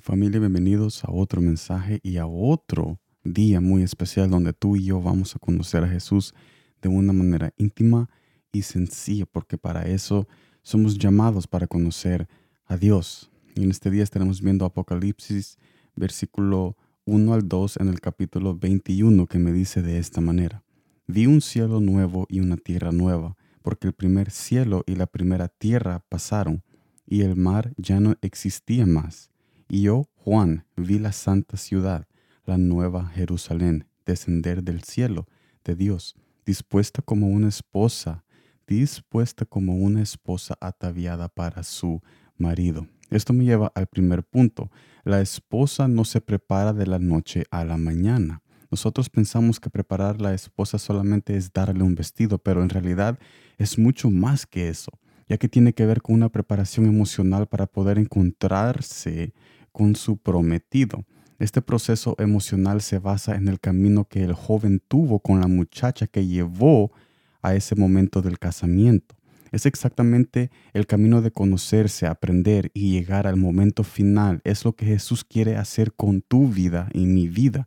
Familia, bienvenidos a otro mensaje y a otro día muy especial donde tú y yo vamos a conocer a Jesús de una manera íntima y sencilla, porque para eso somos llamados para conocer a Dios. Y en este día estaremos viendo Apocalipsis, versículo 1 al 2 en el capítulo 21, que me dice de esta manera. Vi un cielo nuevo y una tierra nueva, porque el primer cielo y la primera tierra pasaron, y el mar ya no existía más y yo, Juan, vi la santa ciudad, la nueva Jerusalén, descender del cielo de Dios, dispuesta como una esposa, dispuesta como una esposa ataviada para su marido. Esto me lleva al primer punto. La esposa no se prepara de la noche a la mañana. Nosotros pensamos que preparar la esposa solamente es darle un vestido, pero en realidad es mucho más que eso, ya que tiene que ver con una preparación emocional para poder encontrarse con su prometido. Este proceso emocional se basa en el camino que el joven tuvo con la muchacha que llevó a ese momento del casamiento. Es exactamente el camino de conocerse, aprender y llegar al momento final. Es lo que Jesús quiere hacer con tu vida y mi vida.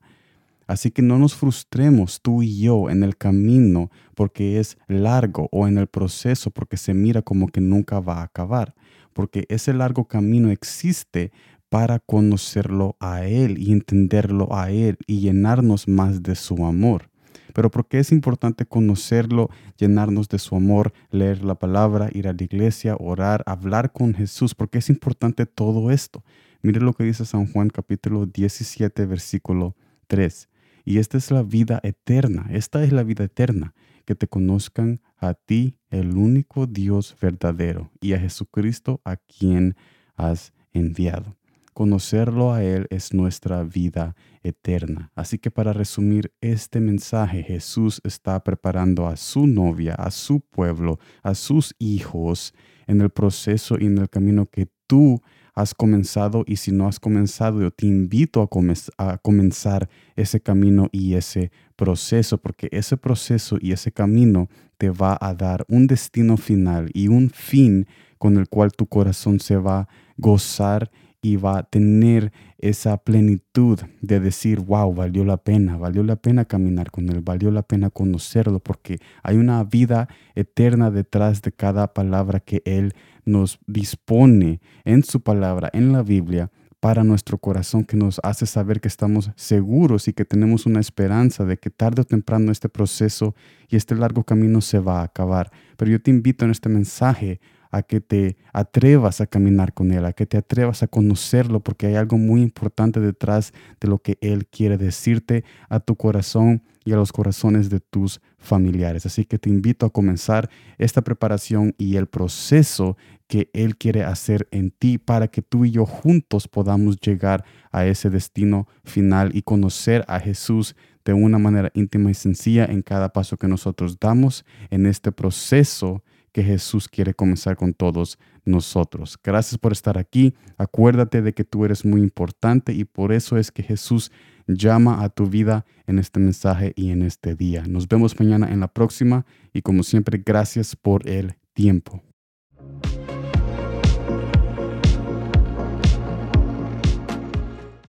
Así que no nos frustremos tú y yo en el camino porque es largo o en el proceso porque se mira como que nunca va a acabar. Porque ese largo camino existe para conocerlo a Él y entenderlo a Él y llenarnos más de su amor. Pero ¿por qué es importante conocerlo, llenarnos de su amor, leer la palabra, ir a la iglesia, orar, hablar con Jesús? ¿Por qué es importante todo esto? Mire lo que dice San Juan capítulo 17 versículo 3. Y esta es la vida eterna, esta es la vida eterna, que te conozcan a ti, el único Dios verdadero, y a Jesucristo a quien has enviado. Conocerlo a Él es nuestra vida eterna. Así que para resumir este mensaje, Jesús está preparando a su novia, a su pueblo, a sus hijos en el proceso y en el camino que tú has comenzado y si no has comenzado, yo te invito a, a, comenzar ese camino y ese proceso, porque ese proceso y ese camino te va a dar un destino final y un fin con el cual tu corazón se va a gozar y va a tener esa plenitud de decir, wow, valió la pena, valió la pena caminar con Él, valió la pena conocerlo, porque hay una vida eterna detrás de cada palabra que Él nos dispone en su palabra, en la Biblia, para nuestro corazón, que nos hace saber que estamos seguros y que tenemos una esperanza de que tarde o temprano este proceso y este largo camino se va a acabar. Pero yo te invito en este mensaje a que te atrevas a caminar con Él, a que te atrevas a conocerlo, porque hay algo muy importante detrás de lo que Él quiere decirte a tu corazón y a los corazones de tus familiares. Así que te invito a comenzar esta preparación y el proceso que Él quiere hacer en ti para que tú y yo juntos podamos llegar a ese destino final y conocer a Jesús de una manera íntima y sencilla en cada paso que nosotros damos en este proceso que Jesús quiere comenzar con todos nosotros. Gracias por estar aquí. Acuérdate de que tú eres muy importante y por eso es que Jesús llama a tu vida en este mensaje y en este día. Nos vemos mañana en la próxima y como siempre, gracias por el tiempo.